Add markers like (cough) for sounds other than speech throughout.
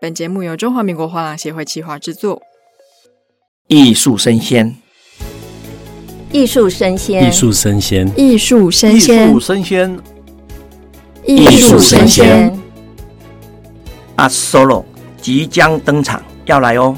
本节目由中华民国画廊协会企划制作。艺术生鲜，艺术生鲜，艺术生鲜，艺术生鲜，艺术生鲜，艺术声鲜。Art Solo 即将登场，要来哦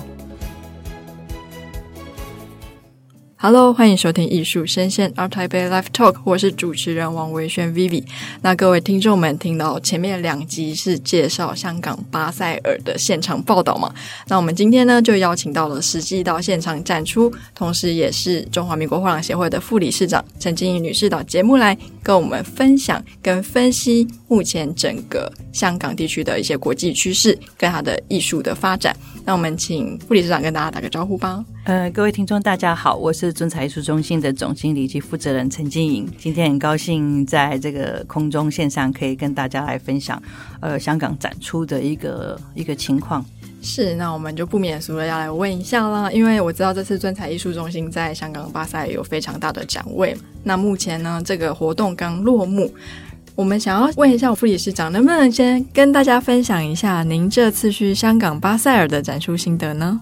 ！Hello，欢迎收听艺术声鲜 ART TAIPEI Live Talk，我是主持人王维轩 Vivi。那各位听众们听到前面两集是介绍香港巴塞尔的现场报道嘛？那我们今天呢就邀请到了实际到现场展出，同时也是中华民国画廊协会的副理事长陈静怡女士到节目来跟我们分享跟分析目前整个香港地区的一些国际趋势跟它的艺术的发展。那我们请副理事长跟大家打个招呼吧。呃，各位听众大家好，我是尊彩艺术中心的总经理及负责人陈菁颖。今天很高兴在这个空中线上可以跟大家来分享，呃，香港展出的一个一个情况。是，那我们就不免俗的要来问一下啦，因为我知道这次尊彩艺术中心在香港巴塞有非常大的展位。那目前呢，这个活动刚落幕，我们想要问一下我副理事长，能不能先跟大家分享一下您这次去香港巴塞尔的展出心得呢？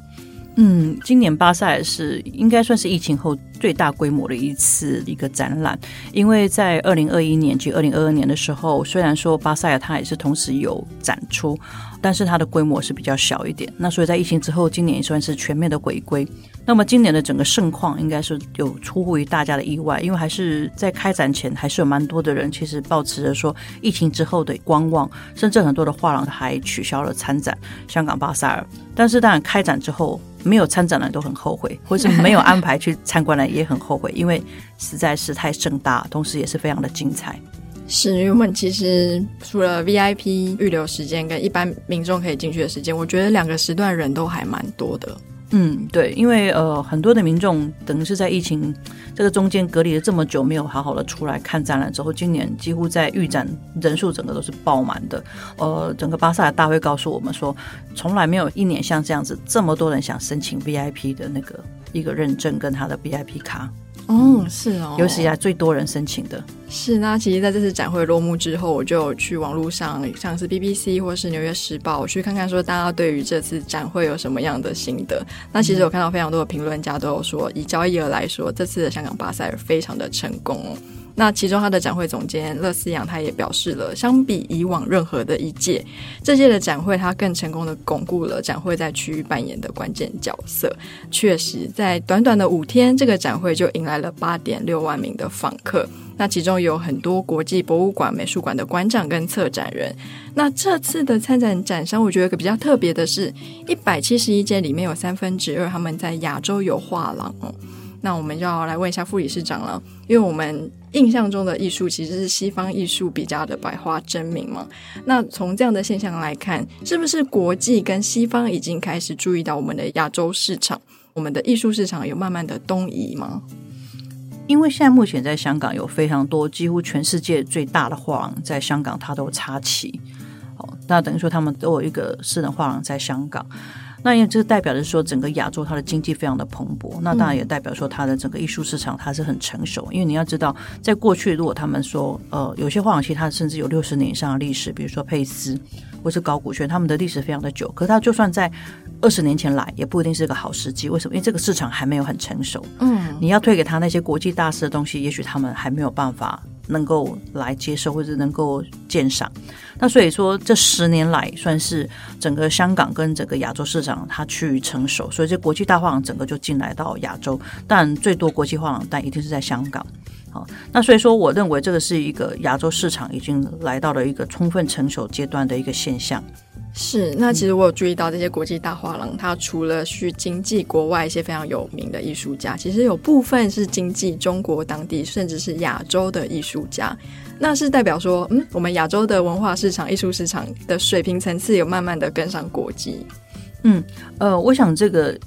嗯，今年巴塞尔是应该算是疫情后最大规模的一次一个展览，因为在二零二一年及二零二二年的时候，虽然说巴塞尔它也是同时有展出，但是它的规模是比较小一点。那所以在疫情之后，今年也算是全面的回归。那么今年的整个盛况应该是有出乎于大家的意外，因为还是在开展前还是有蛮多的人其实抱持着说疫情之后的观望，甚至很多的画廊还取消了参展香港巴塞尔。但是当然开展之后。没有参展的人都很后悔，或是没有安排去参观的也很后悔，因为实在是太盛大，同时也是非常的精彩。是，因为我们其实除了 VIP 预留时间跟一般民众可以进去的时间，我觉得两个时段人都还蛮多的。嗯，对，因为呃，很多的民众等于是在疫情这个中间隔离了这么久，没有好好的出来看展览之后，今年几乎在预展人数整个都是爆满的。呃，整个巴塞尔大会告诉我们说，从来没有一年像这样子这么多人想申请 VIP 的那个一个认证跟他的 VIP 卡。哦，是哦，有史以来最多人申请的。是，那其实在这次展会落幕之后，我就去网络上，像是 BBC 或是纽约时报，我去看看说大家对于这次展会有什么样的心得。那其实我看到非常多的评论家都有说，以交易额来说，这次的香港巴塞尔非常的成功哦。那其中，他的展会总监乐思阳他也表示了，相比以往任何的一届，这届的展会他更成功的巩固了展会在区域扮演的关键角色。确实，在短短的五天，这个展会就迎来了八点六万名的访客。那其中有很多国际博物馆、美术馆的馆长跟策展人。那这次的参展展商，我觉得一个比较特别的是，一百七十一间里面有三分之二他们在亚洲有画廊哦。那我们就要来问一下副理事长了，因为我们印象中的艺术其实是西方艺术比较的百花争鸣嘛。那从这样的现象来看，是不是国际跟西方已经开始注意到我们的亚洲市场，我们的艺术市场有慢慢的东移吗？因为现在目前在香港有非常多，几乎全世界最大的画廊在香港它都插旗，哦，那等于说他们都有一个私人画廊在香港。那因为这代表着说，整个亚洲它的经济非常的蓬勃，那当然也代表说它的整个艺术市场它是很成熟。因为你要知道，在过去如果他们说，呃，有些画廊其实它甚至有六十年以上的历史，比如说佩斯或是高古轩，他们的历史非常的久。可是它就算在二十年前来，也不一定是个好时机。为什么？因为这个市场还没有很成熟。嗯，你要推给他那些国际大师的东西，也许他们还没有办法。能够来接受或者能够鉴赏，那所以说这十年来算是整个香港跟整个亚洲市场它趋于成熟，所以这国际大画廊整个就进来到亚洲，但最多国际画廊但一定是在香港。好，那所以说我认为这个是一个亚洲市场已经来到了一个充分成熟阶段的一个现象。是，那其实我有注意到这些国际大画廊，它除了去经济国外一些非常有名的艺术家，其实有部分是经济中国当地甚至是亚洲的艺术家。那是代表说，嗯，我们亚洲的文化市场、艺术市场的水平层次有慢慢的跟上国际。嗯，呃，我想这个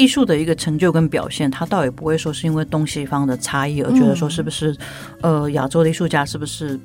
艺术的一个成就跟表现，他倒也不会说是因为东西方的差异而觉得说是不是，嗯、呃，亚洲的艺术家是不是。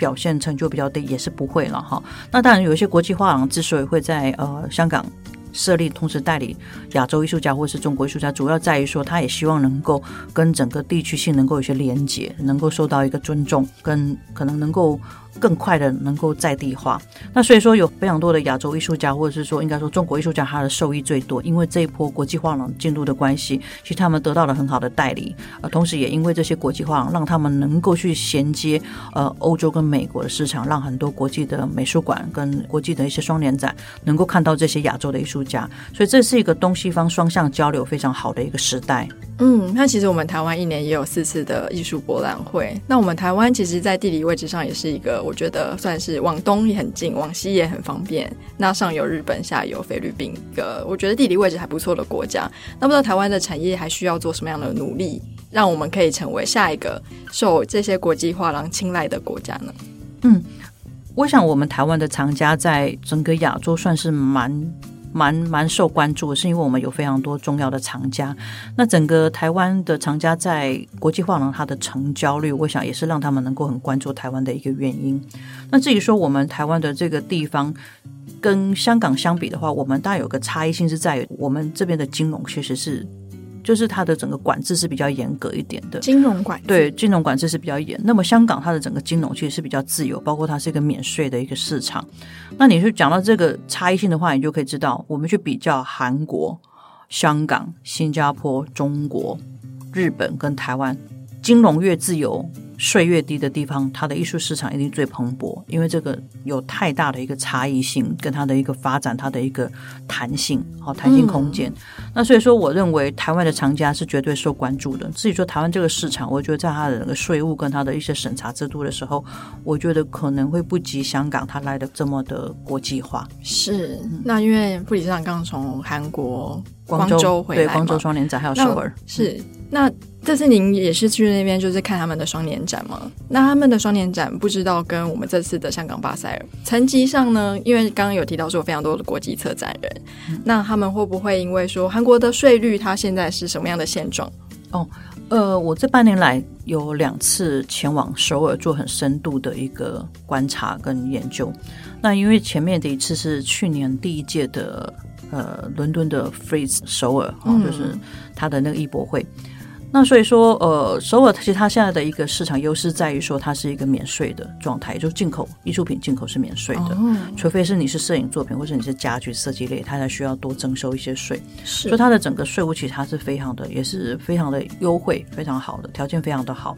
表现成就比较低也是不会了哈。那当然，有一些国际画廊之所以会在呃香港设立，同时代理亚洲艺术家或是中国艺术家，主要在于说，他也希望能够跟整个地区性能够有些连接，能够受到一个尊重，跟可能能够更快的能够在地化。那所以说有非常多的亚洲艺术家，或者是说应该说中国艺术家，他的受益最多，因为这一波国际化廊进入的关系，其实他们得到了很好的代理，呃，同时也因为这些国际化让他们能够去衔接呃欧洲跟美国的市场，让很多国际的美术馆跟国际的一些双年展能够看到这些亚洲的艺术家，所以这是一个东西方双向交流非常好的一个时代。嗯，那其实我们台湾一年也有四次的艺术博览会，那我们台湾其实，在地理位置上也是一个。我觉得算是往东也很近，往西也很方便。那上有日本，下有菲律宾，一个我觉得地理位置还不错的国家。那不知道台湾的产业还需要做什么样的努力，让我们可以成为下一个受这些国际画廊青睐的国家呢？嗯，我想我们台湾的藏家在整个亚洲算是蛮。蛮蛮受关注的，是因为我们有非常多重要的藏家。那整个台湾的藏家在国际画廊，它的成交率，我想也是让他们能够很关注台湾的一个原因。那至于说我们台湾的这个地方跟香港相比的话，我们大有个差异性是在于我们这边的金融确实是。就是它的整个管制是比较严格一点的，金融管制。对，金融管制是比较严。那么香港它的整个金融其实是比较自由，包括它是一个免税的一个市场。那你去讲到这个差异性的话，你就可以知道，我们去比较韩国、香港、新加坡、中国、日本跟台湾，金融越自由。税越低的地方，它的艺术市场一定最蓬勃，因为这个有太大的一个差异性，跟它的一个发展，它的一个弹性，好弹性空间。嗯、那所以说，我认为台湾的藏家是绝对受关注的。至于说台湾这个市场，我觉得在它的那个税务跟它的一些审查制度的时候，我觉得可能会不及香港它来的这么的国际化。是，那因为副理事长刚从韩国广州回来，对，广州双年展还有首尔，是那。这次您也是去那边，就是看他们的双年展吗？那他们的双年展不知道跟我们这次的香港巴塞尔层级上呢？因为刚刚有提到说有非常多的国际策展人，嗯、那他们会不会因为说韩国的税率，它现在是什么样的现状？哦，呃，我这半年来有两次前往首尔做很深度的一个观察跟研究。那因为前面的一次是去年第一届的呃伦敦的 Frieze 首尔，哦，就是他的那个艺博会。那所以说，呃，首尔其实它现在的一个市场优势在于说，它是一个免税的状态，就是进口艺术品进口是免税的，哦、除非是你是摄影作品或者你是家具设计类，它才需要多征收一些税。是，所以它的整个税务其实它是非常的，也是非常的优惠，非常好的条件，非常的好。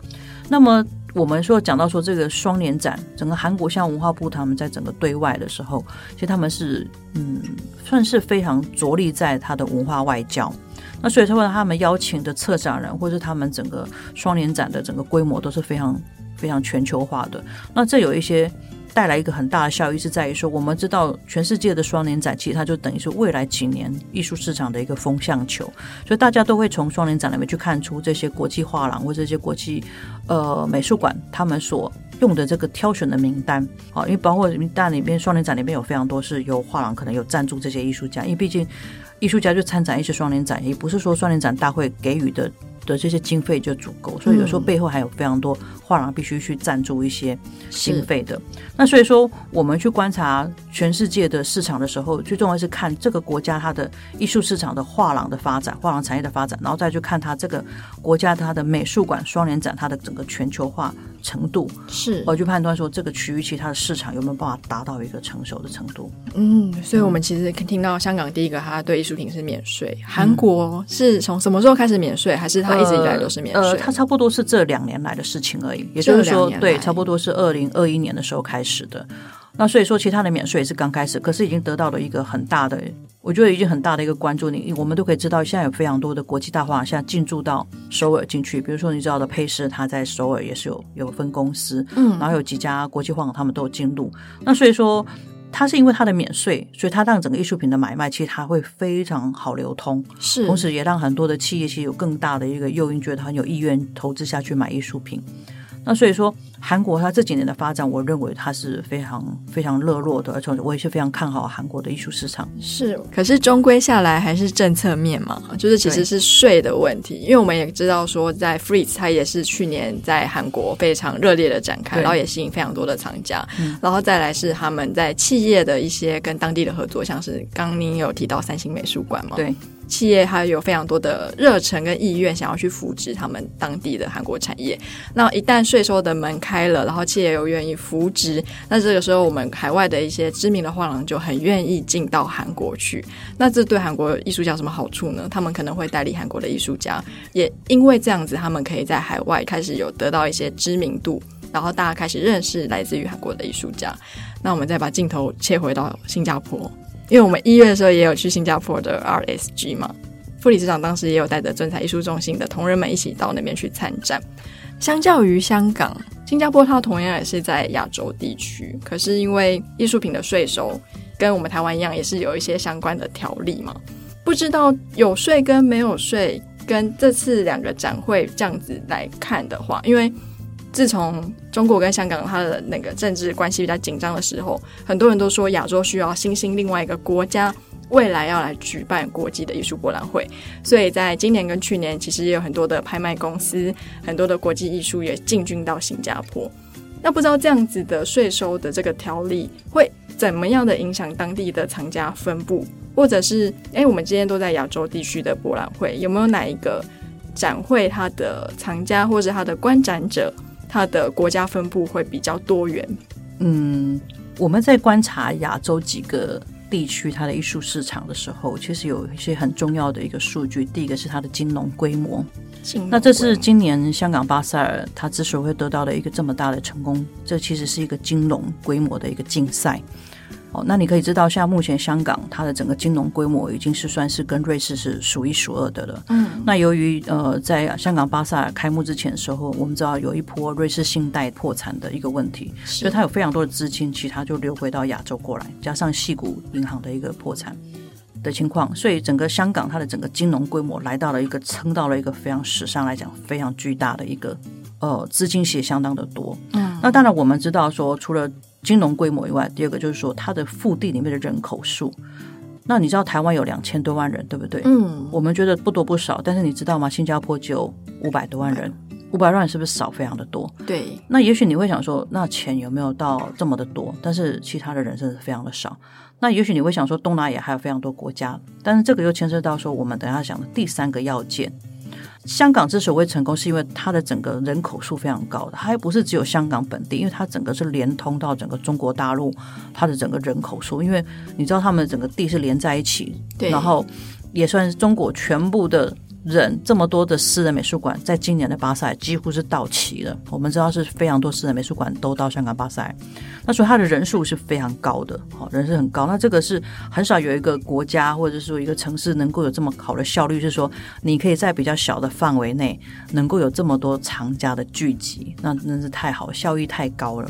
那么我们说讲到说这个双年展，整个韩国像文化部他们在整个对外的时候，其实他们是嗯，算是非常着力在他的文化外交。那所以说，他们邀请的策展人，或者他们整个双年展的整个规模都是非常非常全球化的。那这有一些带来一个很大的效益，是在于说，我们知道全世界的双年展，其实它就等于是未来几年艺术市场的一个风向球。所以大家都会从双年展里面去看出这些国际画廊或这些国际呃美术馆他们所用的这个挑选的名单啊，因为包括名单里面双年展里面有非常多是由画廊可能有赞助这些艺术家，因为毕竟。艺术家就参展一些双年展，也不是说双年展大会给予的的这些经费就足够，所以有时候背后还有非常多画廊必须去赞助一些经费的。那所以说，我们去观察全世界的市场的时候，最重要是看这个国家它的艺术市场的画廊的发展，画廊产业的发展，然后再去看它这个国家它的美术馆双年展它的整个全球化程度，是我去判断说这个区域其他的市场有没有办法达到一个成熟的程度。嗯，所以我们其实听到香港第一个，它对艺术品是免税，韩国是从什么时候开始免税，还是它？一直以来都是免税，呃，它差不多是这两年来的事情而已，也就是说，对，差不多是二零二一年的时候开始的。那所以说，其他的免税也是刚开始，可是已经得到了一个很大的，我觉得已经很大的一个关注。你我们都可以知道，现在有非常多的国际大画廊现在进驻到首尔进去，比如说你知道的佩斯，它在首尔也是有有分公司，嗯，然后有几家国际画廊他们都有进入。那所以说。它是因为它的免税，所以它让整个艺术品的买卖其实它会非常好流通，是，同时也让很多的企业其实有更大的一个诱因，觉得很有意愿投资下去买艺术品。那所以说，韩国它这几年的发展，我认为它是非常非常热络的，而且我也是非常看好韩国的艺术市场。是，可是终归下来还是政策面嘛，就是其实是税的问题。因为我们也知道说，在 Frieze 它也是去年在韩国非常热烈的展开，然后也吸引非常多的藏家。嗯，然后再来是他们在企业的一些跟当地的合作，像是刚您有提到三星美术馆嘛？对。企业还有非常多的热忱跟意愿，想要去扶植他们当地的韩国产业。那一旦税收的门开了，然后企业又愿意扶植，那这个时候我们海外的一些知名的画廊就很愿意进到韩国去。那这对韩国艺术家有什么好处呢？他们可能会代理韩国的艺术家，也因为这样子，他们可以在海外开始有得到一些知名度，然后大家开始认识来自于韩国的艺术家。那我们再把镜头切回到新加坡，因为我们一月的时候也有去新加坡的 RSG 嘛。副理事长当时也有带着尊彩艺术中心的同仁们一起到那边去参展。相较于香港、新加坡，它同样也是在亚洲地区，可是因为艺术品的税收跟我们台湾一样，也是有一些相关的条例嘛。不知道有税跟没有税，跟这次两个展会这样子来看的话，因为自从中国跟香港它的那个政治关系比较紧张的时候，很多人都说亚洲需要新兴另外一个国家。未来要来举办国际的艺术博览会，所以在今年跟去年，其实也有很多的拍卖公司、很多的国际艺术也进军到新加坡。那不知道这样子的税收的这个条例会怎么样的影响当地的藏家分布，或者是诶，我们今天都在亚洲地区的博览会，有没有哪一个展会它的藏家或者它的观展者，它的国家分布会比较多元？嗯，我们在观察亚洲几个。地区它的艺术市场的时候，其实有一些很重要的一个数据。第一个是它的金融规模，模那这是今年香港巴塞尔它之所以会得到了一个这么大的成功，这其实是一个金融规模的一个竞赛。哦，那你可以知道，像目前香港它的整个金融规模已经是算是跟瑞士是数一数二的了。嗯，那由于呃，在香港巴萨开幕之前的时候，我们知道有一波瑞士信贷破产的一个问题，是所以它有非常多的资金，其他就流回到亚洲过来，加上细谷银行的一个破产的情况，所以整个香港它的整个金融规模来到了一个撑到了一个非常史上来讲非常巨大的一个呃资金也相当的多。嗯，那当然我们知道说除了金融规模以外，第二个就是说它的腹地里面的人口数。那你知道台湾有两千多万人，对不对？嗯，我们觉得不多不少，但是你知道吗？新加坡就有五百多万人，五百万人是不是少非常的多？对。那也许你会想说，那钱有没有到这么的多？但是其他的人真的是非常的少。那也许你会想说，东南亚还有非常多国家，但是这个又牵涉到说，我们等一下想的第三个要件。香港之所以会成功，是因为它的整个人口数非常高的，它还不是只有香港本地，因为它整个是连通到整个中国大陆，它的整个人口数，因为你知道他们整个地是连在一起，对，然后也算是中国全部的。人这么多的私人美术馆，在今年的巴塞几乎是到齐了。我们知道是非常多私人美术馆都到香港巴塞，那所以它的人数是非常高的，好，人是很高。那这个是很少有一个国家或者说一个城市能够有这么好的效率，是说你可以在比较小的范围内能够有这么多藏家的聚集，那真是太好，效益太高了。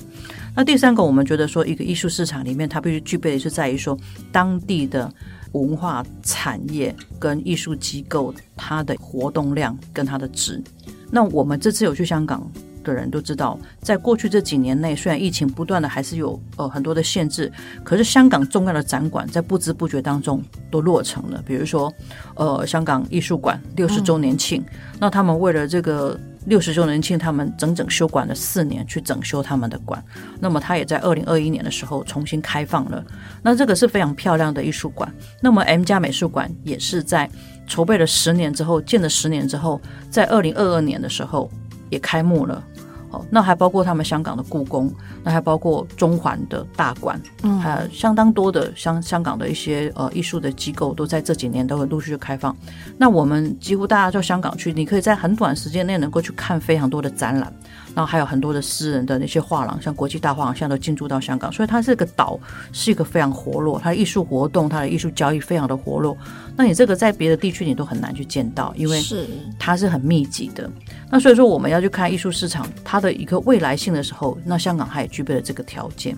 那第三个，我们觉得说一个艺术市场里面，它必须具备的是在于说当地的。文化产业跟艺术机构，它的活动量跟它的值。那我们这次有去香港的人都知道，在过去这几年内，虽然疫情不断的还是有呃很多的限制，可是香港重要的展馆在不知不觉当中都落成了。比如说，呃，香港艺术馆六十周年庆，嗯、那他们为了这个。六十周年庆，他们整整修馆了四年，去整修他们的馆。那么，他也在二零二一年的时候重新开放了。那这个是非常漂亮的艺术馆。那么，M+ 家美术馆也是在筹备了十年之后，建了十年之后，在二零二二年的时候也开幕了。哦，那还包括他们香港的故宫，那还包括中环的大馆，嗯，还有相当多的香香港的一些呃艺术的机构，都在这几年都会陆续开放。那我们几乎大家到香港去，你可以在很短时间内能够去看非常多的展览。然后还有很多的私人的那些画廊，像国际大画廊，现在都进驻到香港，所以它这个岛是一个非常活络，它的艺术活动、它的艺术交易非常的活络。那你这个在别的地区你都很难去见到，因为是它是很密集的。那所以说我们要去看艺术市场它的一个未来性的时候，那香港它也具备了这个条件。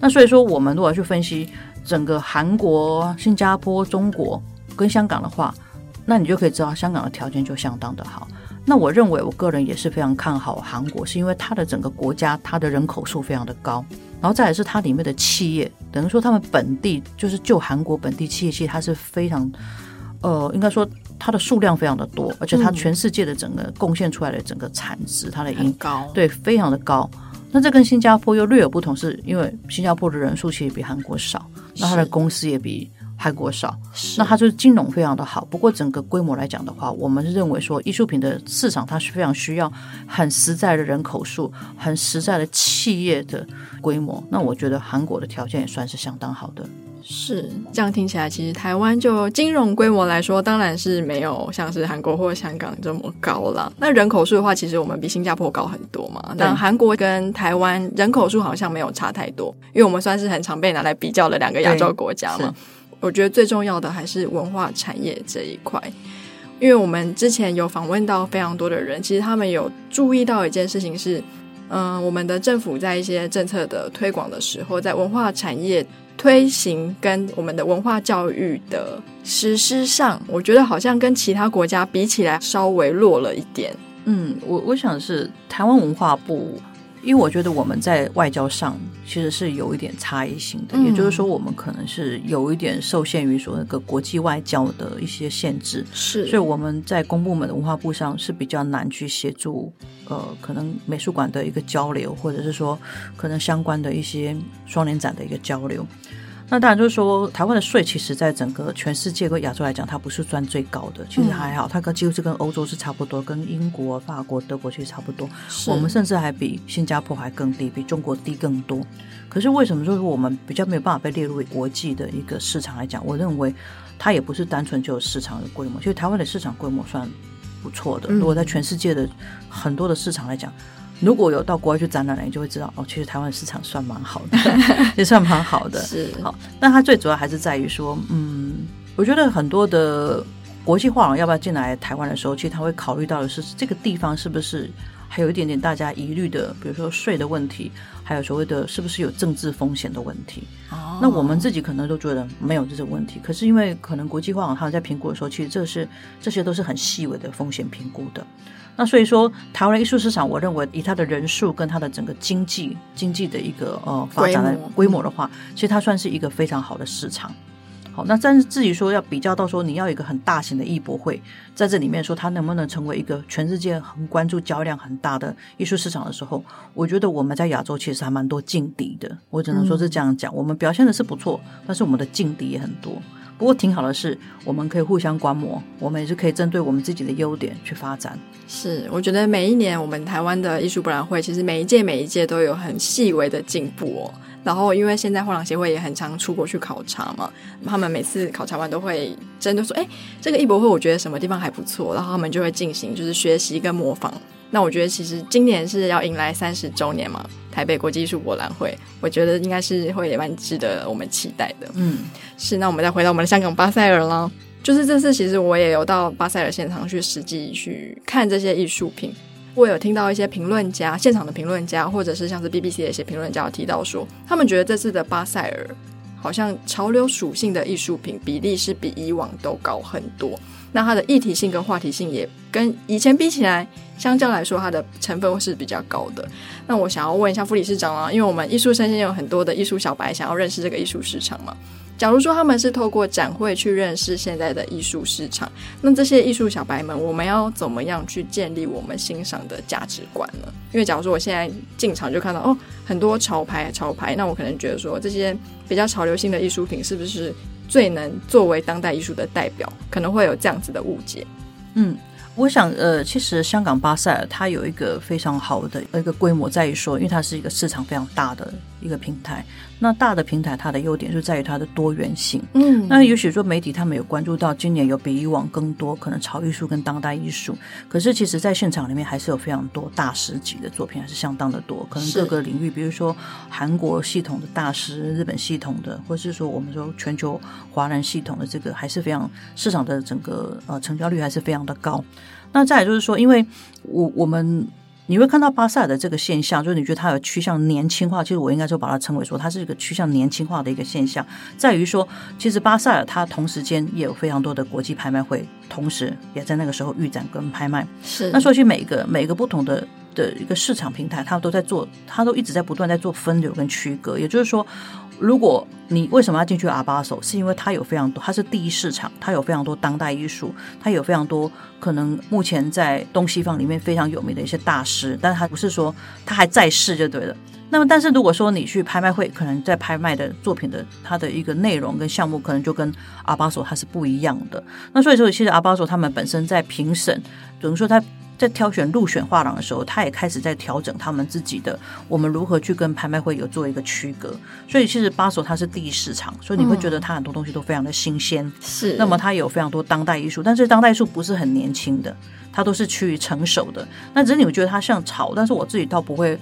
那所以说我们如果要去分析整个韩国、新加坡、中国跟香港的话，那你就可以知道香港的条件就相当的好。那我认为，我个人也是非常看好韩国，是因为它的整个国家，它的人口数非常的高，然后再来是它里面的企业，等于说他们本地就是就韩国本地企业，其实它是非常，呃，应该说它的数量非常的多，而且它全世界的整个贡献出来的整个产值，它的很高，对，非常的高。那这跟新加坡又略有不同，是因为新加坡的人数其实比韩国少，那它的公司也比韩国少。那它就是金融非常的好。不过整个规模来讲的话，我们是认为说艺术品的市场它是非常需要很实在的人口数、很实在的企业的规模。那我觉得韩国的条件也算是相当好的。是这样听起来，其实台湾就金融规模来说，当然是没有像是韩国或香港这么高了。那人口数的话，其实我们比新加坡高很多嘛。但韩国跟台湾人口数好像没有差太多，因为我们算是很常被拿来比较的两个亚洲国家嘛。我觉得最重要的还是文化产业这一块，因为我们之前有访问到非常多的人，其实他们有注意到一件事情是，嗯、我们的政府在一些政策的推广的时候，在文化产业。推行跟我们的文化教育的实施上，我觉得好像跟其他国家比起来稍微弱了一点。嗯，我我想是台湾文化部。因为我觉得我们在外交上其实是有一点差异性的，嗯、也就是说，我们可能是有一点受限于说那个国际外交的一些限制，是，所以我们在公部门的文化部上是比较难去协助，呃，可能美术馆的一个交流，或者是说可能相关的一些双年展的一个交流。那当然就是说，台湾的税其实在整个全世界跟亚洲来讲，它不是算最高的，其实还好，它跟几乎是跟欧洲是差不多，跟英国、法国、德国其实差不多。我们甚至还比新加坡还更低，比中国低更多。可是为什么说我们比较没有办法被列入国际的一个市场来讲？我认为它也不是单纯就有市场的规模，其实台湾的市场规模算不错的。如果在全世界的很多的市场来讲。如果有到国外去展览了，你就会知道哦，其实台湾的市场算蛮好的，(laughs) 也算蛮好的。是好，那它最主要还是在于说，嗯，我觉得很多的国际画廊要不要进来台湾的时候，其实他会考虑到的是这个地方是不是还有一点点大家疑虑的，比如说税的问题，还有所谓的是不是有政治风险的问题。哦，那我们自己可能都觉得没有这种问题，可是因为可能国际画廊他们在评估的时候，其实这是这些都是很细微的风险评估的。那所以说，台湾的艺术市场，我认为以它的人数跟它的整个经济经济的一个呃发展的规模的话，其实它算是一个非常好的市场。好，那但是至于说要比较到说你要一个很大型的艺博会在这里面说它能不能成为一个全世界很关注、交量很大的艺术市场的时候，我觉得我们在亚洲其实还蛮多劲敌的。我只能说是这样讲，我们表现的是不错，但是我们的劲敌也很多。不过挺好的是，我们可以互相观摩，我们也是可以针对我们自己的优点去发展。是，我觉得每一年我们台湾的艺术博览会，其实每一届每一届都有很细微的进步哦。然后，因为现在画廊协会也很常出国去考察嘛，他们每次考察完都会针对说，哎，这个艺博会我觉得什么地方还不错，然后他们就会进行就是学习跟模仿。那我觉得其实今年是要迎来三十周年嘛，台北国际艺术博览会，我觉得应该是会也蛮值得我们期待的。嗯，是。那我们再回到我们的香港巴塞尔啦，就是这次其实我也有到巴塞尔现场去实际去看这些艺术品。我有听到一些评论家，现场的评论家，或者是像是 BBC 的一些评论家有提到说，他们觉得这次的巴塞尔好像潮流属性的艺术品比例是比以往都高很多。那它的议题性跟话题性也跟以前比起来，相较来说，它的成分是比较高的。那我想要问一下副理事长啊，因为我们艺术生鲜有很多的艺术小白想要认识这个艺术市场嘛。假如说他们是透过展会去认识现在的艺术市场，那这些艺术小白们，我们要怎么样去建立我们欣赏的价值观呢？因为假如说我现在进场就看到哦，很多潮牌潮牌，那我可能觉得说这些比较潮流性的艺术品是不是最能作为当代艺术的代表？可能会有这样子的误解。嗯。我想，呃，其实香港巴塞尔它有一个非常好的一个规模，在于说，因为它是一个市场非常大的一个平台。那大的平台，它的优点就在于它的多元性。嗯，那也许说媒体他们有关注到今年有比以往更多可能潮艺术跟当代艺术，可是其实在现场里面还是有非常多大师级的作品，还是相当的多。可能各个领域，比如说韩国系统的大师、日本系统的，或是说我们说全球华人系统的这个，还是非常市场的整个呃成交率还是非常的高。那再来就是说，因为我我们你会看到巴塞尔的这个现象，就是你觉得它有趋向年轻化，其实我应该就把它称为说，它是一个趋向年轻化的一个现象，在于说，其实巴塞尔它同时间也有非常多的国际拍卖会，同时也在那个时候预展跟拍卖。是，那所以其实每一个每一个不同的的一个市场平台，它都在做，它都一直在不断在做分流跟区隔，也就是说。如果你为什么要进去阿巴索，是因为它有非常多，它是第一市场，它有非常多当代艺术，它有非常多可能目前在东西方里面非常有名的一些大师，但是它不是说它还在世就对了。那么，但是如果说你去拍卖会，可能在拍卖的作品的它的一个内容跟项目，可能就跟阿巴索它是不一样的。那所以说，其实阿巴索他们本身在评审，等于说他。在挑选入选画廊的时候，他也开始在调整他们自己的，我们如何去跟拍卖会有做一个区隔。所以其实巴索它是第一市场，所以你会觉得它很多东西都非常的新鲜。是，那么它有非常多当代艺术，但是当代艺术不是很年轻的，它都是趋于成熟的。那只是你会觉得它像潮，但是我自己倒不会。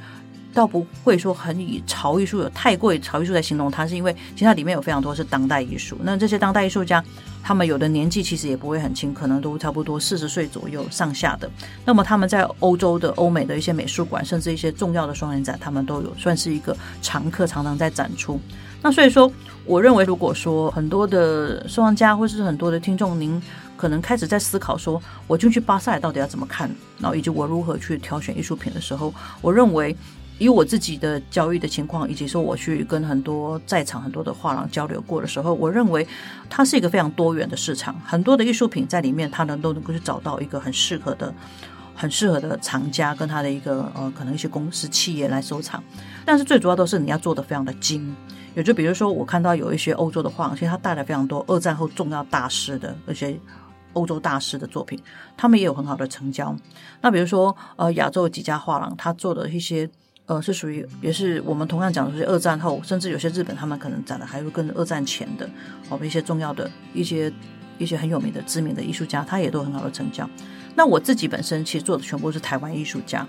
倒不会说很以潮艺术有太过于潮艺术来形容它，是因为其实它里面有非常多是当代艺术。那这些当代艺术家，他们有的年纪其实也不会很轻，可能都差不多四十岁左右上下的。那么他们在欧洲的、欧美的一些美术馆，甚至一些重要的双年展，他们都有算是一个常客，常常在展出。那所以说，我认为如果说很多的收藏家或是很多的听众，您可能开始在思考说，我进去巴塞到底要怎么看，然后以及我如何去挑选艺术品的时候，我认为。以我自己的交易的情况，以及说我去跟很多在场很多的画廊交流过的时候，我认为它是一个非常多元的市场，很多的艺术品在里面，它能都能够去找到一个很适合的、很适合的藏家跟他的一个呃，可能一些公司企业来收藏。但是最主要都是你要做的非常的精，也就比如说我看到有一些欧洲的画廊，其实它带来非常多二战后重要大师的那些欧洲大师的作品，他们也有很好的成交。那比如说呃，亚洲几家画廊，他做的一些。呃，是属于也是我们同样讲的是二战后，甚至有些日本他们可能展的还会跟二战前的，哦，一些重要的一些一些很有名的知名的艺术家，他也都很好的成交。那我自己本身其实做的全部是台湾艺术家，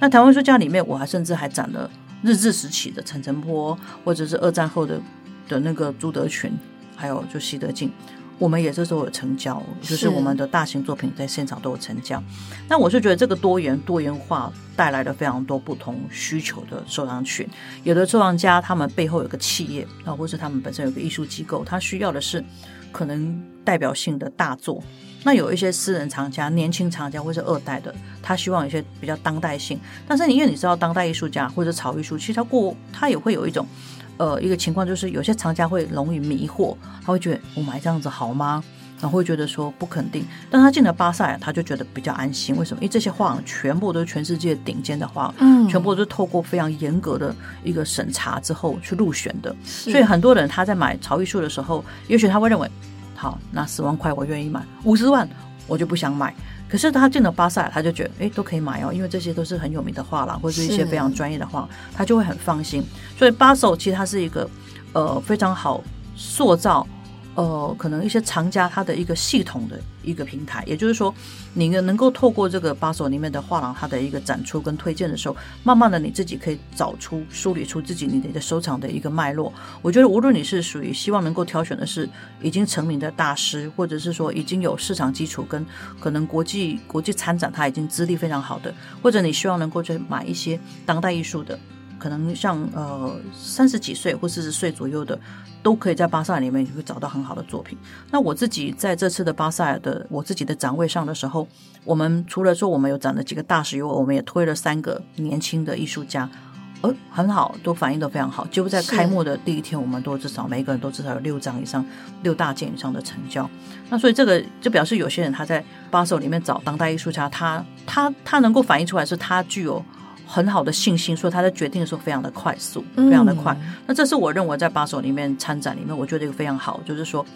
那台湾艺术家里面，我还甚至还展了日治时期的陈澄波，或者是二战后的的那个朱德群，还有就西德进。我们也是都有成交，就是我们的大型作品在现场都有成交。那我是觉得这个多元多元化带来了非常多不同需求的收藏群。有的收藏家他们背后有个企业啊，或是他们本身有个艺术机构，他需要的是可能代表性的大作。那有一些私人藏家、年轻藏家或是二代的，他希望有一些比较当代性。但是你因为你知道，当代艺术家或者潮艺术，其实他过他也会有一种。呃，一个情况就是有些藏家会容易迷惑，他会觉得我买这样子好吗？然后会觉得说不肯定。但他进了巴塞，他就觉得比较安心。为什么？因为这些画廊全部都是全世界顶尖的画廊，嗯，全部都是透过非常严格的一个审查之后去入选的。所以很多人他在买潮艺术的时候，也许他会认为，好，那十万块我愿意买，五十万我就不想买。可是他进了巴塞，他就觉得哎，都可以买哦，因为这些都是很有名的画廊，或者是一些非常专业的画，他就会很放心。所以巴塞其实它是一个呃非常好塑造。呃，可能一些藏家他的一个系统的一个平台，也就是说，你能够透过这个巴索里面的画廊，它的一个展出跟推荐的时候，慢慢的你自己可以找出、梳理出自己你的一个收藏的一个脉络。我觉得，无论你是属于希望能够挑选的是已经成名的大师，或者是说已经有市场基础跟可能国际国际参展他已经资历非常好的，或者你希望能够去买一些当代艺术的。可能像呃三十几岁或四十岁左右的，都可以在巴塞尔里面会找到很好的作品。那我自己在这次的巴塞尔的我自己的展位上的时候，我们除了说我们有展了几个大师以外，我们也推了三个年轻的艺术家，呃，很好，都反应都非常好。几乎在开幕的第一天，我们都至少每个人都至少有六张以上、六大件以上的成交。那所以这个就表示有些人他在巴塞尔里面找当代艺术家，他他他能够反映出来是他具有。很好的信心，所以他在决定的时候非常的快速，非常的快。嗯、那这是我认为在巴手里面参展里面，我觉得一个非常好，就是说，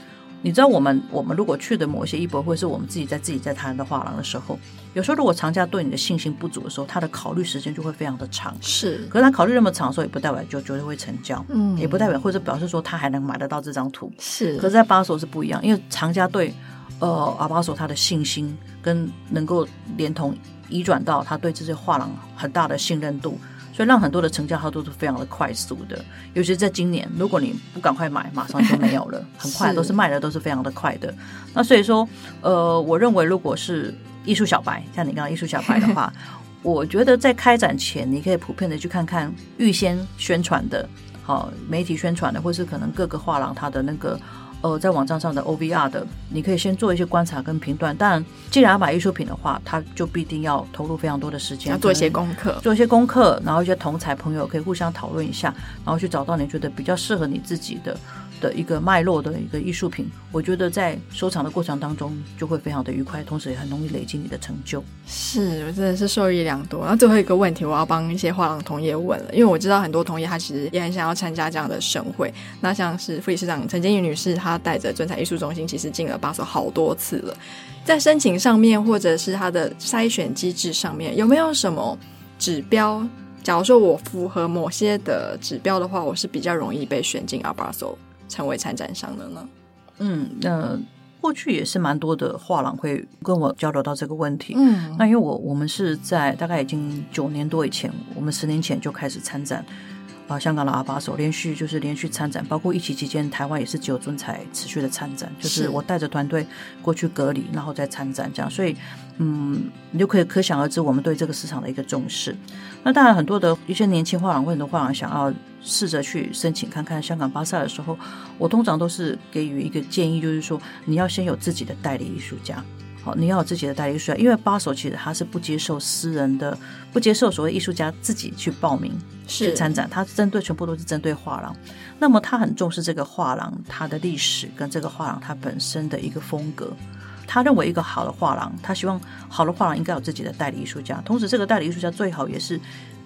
你知道我们我们如果去的某一些艺博会，是我们自己在自己在谈的画廊的时候，有时候如果藏家对你的信心不足的时候，他的考虑时间就会非常的长。是，可是他考虑那么长的时候，也不代表就绝对会成交，嗯，也不代表或者表示说他还能买得到这张图。是，可是在巴手是不一样，因为藏家对呃阿巴索他的信心跟能够连同。移转到他对这些画廊很大的信任度，所以让很多的成交它都是非常的快速的。尤其在今年，如果你不赶快买，马上就没有了，(laughs) 很快都是卖的都是非常的快的。那所以说，呃，我认为如果是艺术小白，像你刚刚艺术小白的话，(laughs) 我觉得在开展前，你可以普遍的去看看预先宣传的，好媒体宣传的，或是可能各个画廊它的那个。呃，在网站上的 OVR 的，你可以先做一些观察跟评断。但，既然要买艺术品的话，它就必定要投入非常多的时间，要做一些功课，做一些功课，然后一些同才朋友可以互相讨论一下，然后去找到你觉得比较适合你自己的的一个脉络的一个艺术品，我觉得在收藏的过程当中就会非常的愉快，同时也很容易累积你的成就。是，我真的是受益良多。那最后一个问题，我要帮一些画廊同业问了，因为我知道很多同业他其实也很想要参加这样的盛会。那像是副理事长陈建宇女士，她带着尊彩艺术中心，其实进了巴塞好多次了。在申请上面，或者是它的筛选机制上面，有没有什么指标？假如说我符合某些的指标的话，我是比较容易被选进 Art Basel 成为参展商的呢？嗯，那过去也是蛮多的画廊会跟我交流到这个问题。嗯，那因为我我们是在大概已经九年多以前，我们十年前就开始参展。啊，香港的阿把手连续就是连续参展，包括疫情期间，台湾也是只有尊才持续的参展，就是我带着团队过去隔离，然后再参展这样，所以嗯，你就可以可想而知我们对这个市场的一个重视。那当然，很多的一些年轻画廊或者画廊想要试着去申请看看香港巴萨的时候，我通常都是给予一个建议，就是说你要先有自己的代理艺术家。好，你要有自己的代理艺术家，因为巴手其实他是不接受私人的，不接受所谓艺术家自己去报名去参展，他针对全部都是针对画廊。那么他很重视这个画廊它的历史跟这个画廊它本身的一个风格。他认为一个好的画廊，他希望好的画廊应该有自己的代理艺术家，同时这个代理艺术家最好也是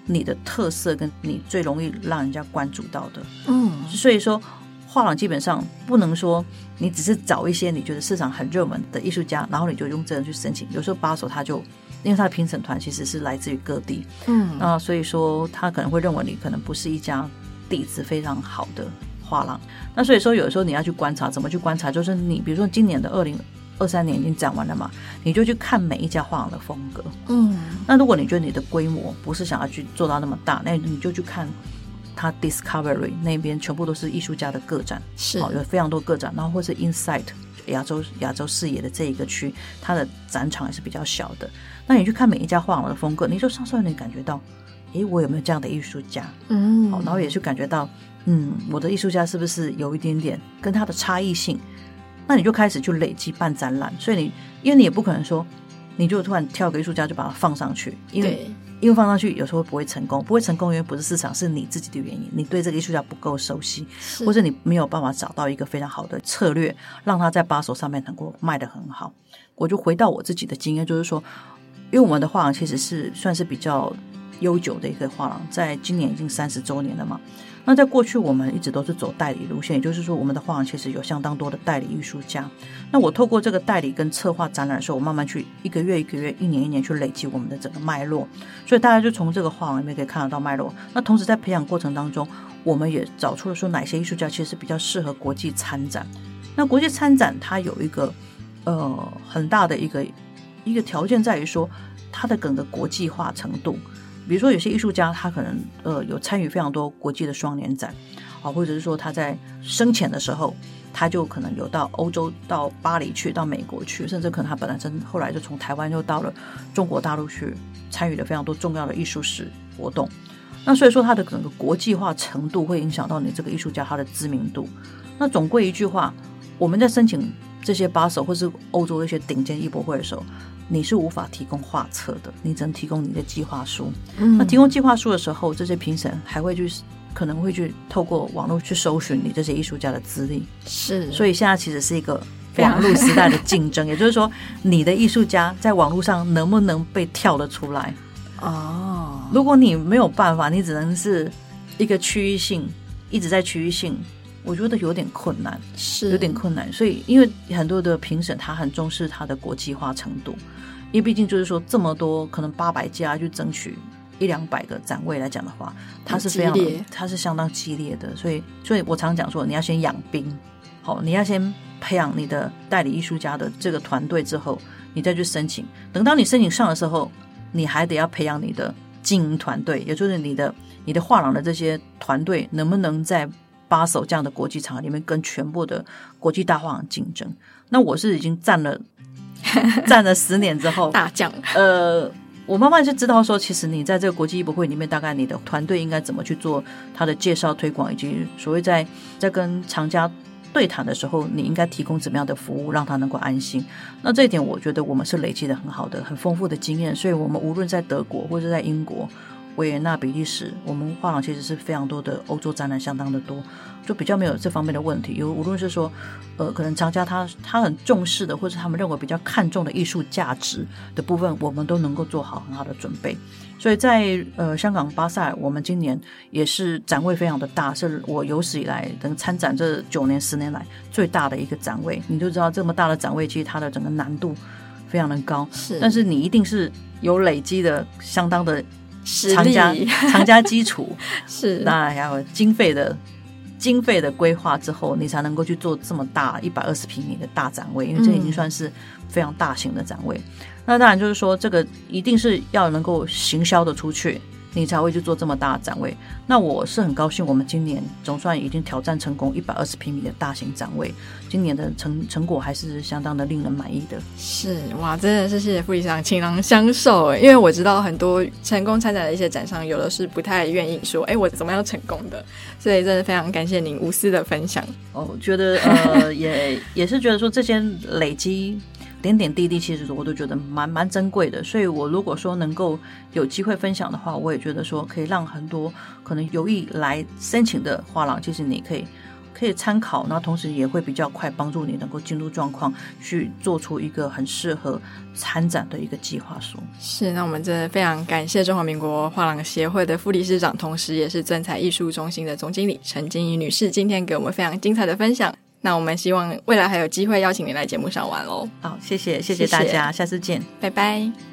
你的特色跟你最容易让人家关注到的。嗯，所以说。画廊基本上不能说你只是找一些你觉得市场很热门的艺术家，然后你就用这人去申请。有时候巴塞他就因为他的评审团其实是来自于各地，嗯，那所以说他可能会认为你可能不是一家底子非常好的画廊。那所以说有的时候你要去观察，怎么去观察？就是你比如说今年的二零二三年已经展完了嘛，你就去看每一家画廊的风格，嗯，那如果你觉得你的规模不是想要去做到那么大，那你就去看。它 Discovery 那边全部都是艺术家的个展，是有非常多个展，然后或是 Insight 亚洲亚洲视野的这一个区，它的展场也是比较小的。那你去看每一家画廊的风格，你就稍稍有点感觉到，诶，我有没有这样的艺术家？嗯，好，然后也去感觉到，嗯，我的艺术家是不是有一点点跟他的差异性？那你就开始去累积办展览，所以你因为你也不可能说，你就突然挑个艺术家就把它放上去，因为。因为放上去有时候不会成功，不会成功因为不是市场，是你自己的原因。你对这个艺术家不够熟悉，或者你没有办法找到一个非常好的策略，让他在把手上面能够卖得很好。我就回到我自己的经验，就是说，因为我们的画廊其实是算是比较悠久的一个画廊，在今年已经三十周年了嘛。那在过去，我们一直都是走代理路线，也就是说，我们的画廊其实有相当多的代理艺术家。那我透过这个代理跟策划展览的时候，我慢慢去一个月一个月、一年一年去累积我们的整个脉络，所以大家就从这个画廊里面可以看得到脉络。那同时在培养过程当中，我们也找出了说哪些艺术家其实比较适合国际参展。那国际参展它有一个呃很大的一个一个条件在于说它的整个国际化程度。比如说，有些艺术家他可能呃有参与非常多国际的双年展，啊，或者是说他在生前的时候，他就可能有到欧洲、到巴黎去、到美国去，甚至可能他本来真后来就从台湾又到了中国大陆去参与了非常多重要的艺术史活动。那所以说，他的整个国际化程度会影响到你这个艺术家他的知名度。那总归一句话，我们在申请这些巴塞或是欧洲的一些顶尖艺博会的时候。你是无法提供画册的，你只能提供你的计划书。嗯，那提供计划书的时候，这些评审还会去，可能会去透过网络去搜寻你这些艺术家的资历。是，所以现在其实是一个网络时代的竞争，(laughs) 也就是说，你的艺术家在网络上能不能被跳得出来？哦，如果你没有办法，你只能是一个区域性，一直在区域性。我觉得有点困难，是。有点困难，所以因为很多的评审他很重视他的国际化程度，因为毕竟就是说这么多可能八百家去争取一两百个展位来讲的话，它是非常它是相当激烈的，所以所以我常讲说你要先养兵，好，你要先培养你的代理艺术家的这个团队之后，你再去申请，等到你申请上的时候，你还得要培养你的经营团队，也就是你的你的画廊的这些团队能不能在。巴手这样的国际场合里面，跟全部的国际大画廊竞争。那我是已经站了 (laughs) 站了十年之后，大将。呃，我慢慢就知道说，其实你在这个国际艺博会里面，大概你的团队应该怎么去做他的介绍推广，以及所谓在在跟藏家对谈的时候，你应该提供怎么样的服务，让他能够安心。那这一点，我觉得我们是累积的很好的、很丰富的经验。所以，我们无论在德国或者在英国。维也纳、比利时，我们画廊其实是非常多的欧洲展览，相当的多，就比较没有这方面的问题。有无论是说，呃，可能藏家他他很重视的，或者他们认为比较看重的艺术价值的部分，我们都能够做好很好的准备。所以在呃香港巴塞尔，我们今年也是展位非常的大，是我有史以来能参展这九年十年来最大的一个展位。你就知道这么大的展位，其实它的整个难度非常的高。是，但是你一定是有累积的相当的藏家 (laughs) 藏家基础，(laughs) 是，那还有经费的经费的规划之后，你才能够去做这么大一百二十平米的大展位，因为这已经算是非常大型的展位。嗯那当然就是说，这个一定是要能够行销的出去，你才会去做这么大的展位。那我是很高兴，我们今年总算已经挑战成功一百二十平米的大型展位，今年的成成果还是相当的令人满意的。是哇，真的是谢谢副理事长倾囊相授。因为我知道很多成功参展的一些展商，有的是不太愿意说，哎，我怎么样成功的，所以真的非常感谢您无私的分享。哦，我觉得呃，(laughs) 也也是觉得说这些累积。点点滴滴，其实我都觉得蛮蛮珍贵的。所以，我如果说能够有机会分享的话，我也觉得说可以让很多可能有意来申请的画廊，其实你可以可以参考，那同时也会比较快帮助你能够进入状况，去做出一个很适合参展的一个计划书。是，那我们真的非常感谢中华民国画廊协会的副理事长，同时也是尊彩艺术中心的总经理陈菁仪女士，今天给我们非常精彩的分享。那我们希望未来还有机会邀请您来节目上玩喽。好，谢谢，谢谢大家，谢谢，下次见，拜拜。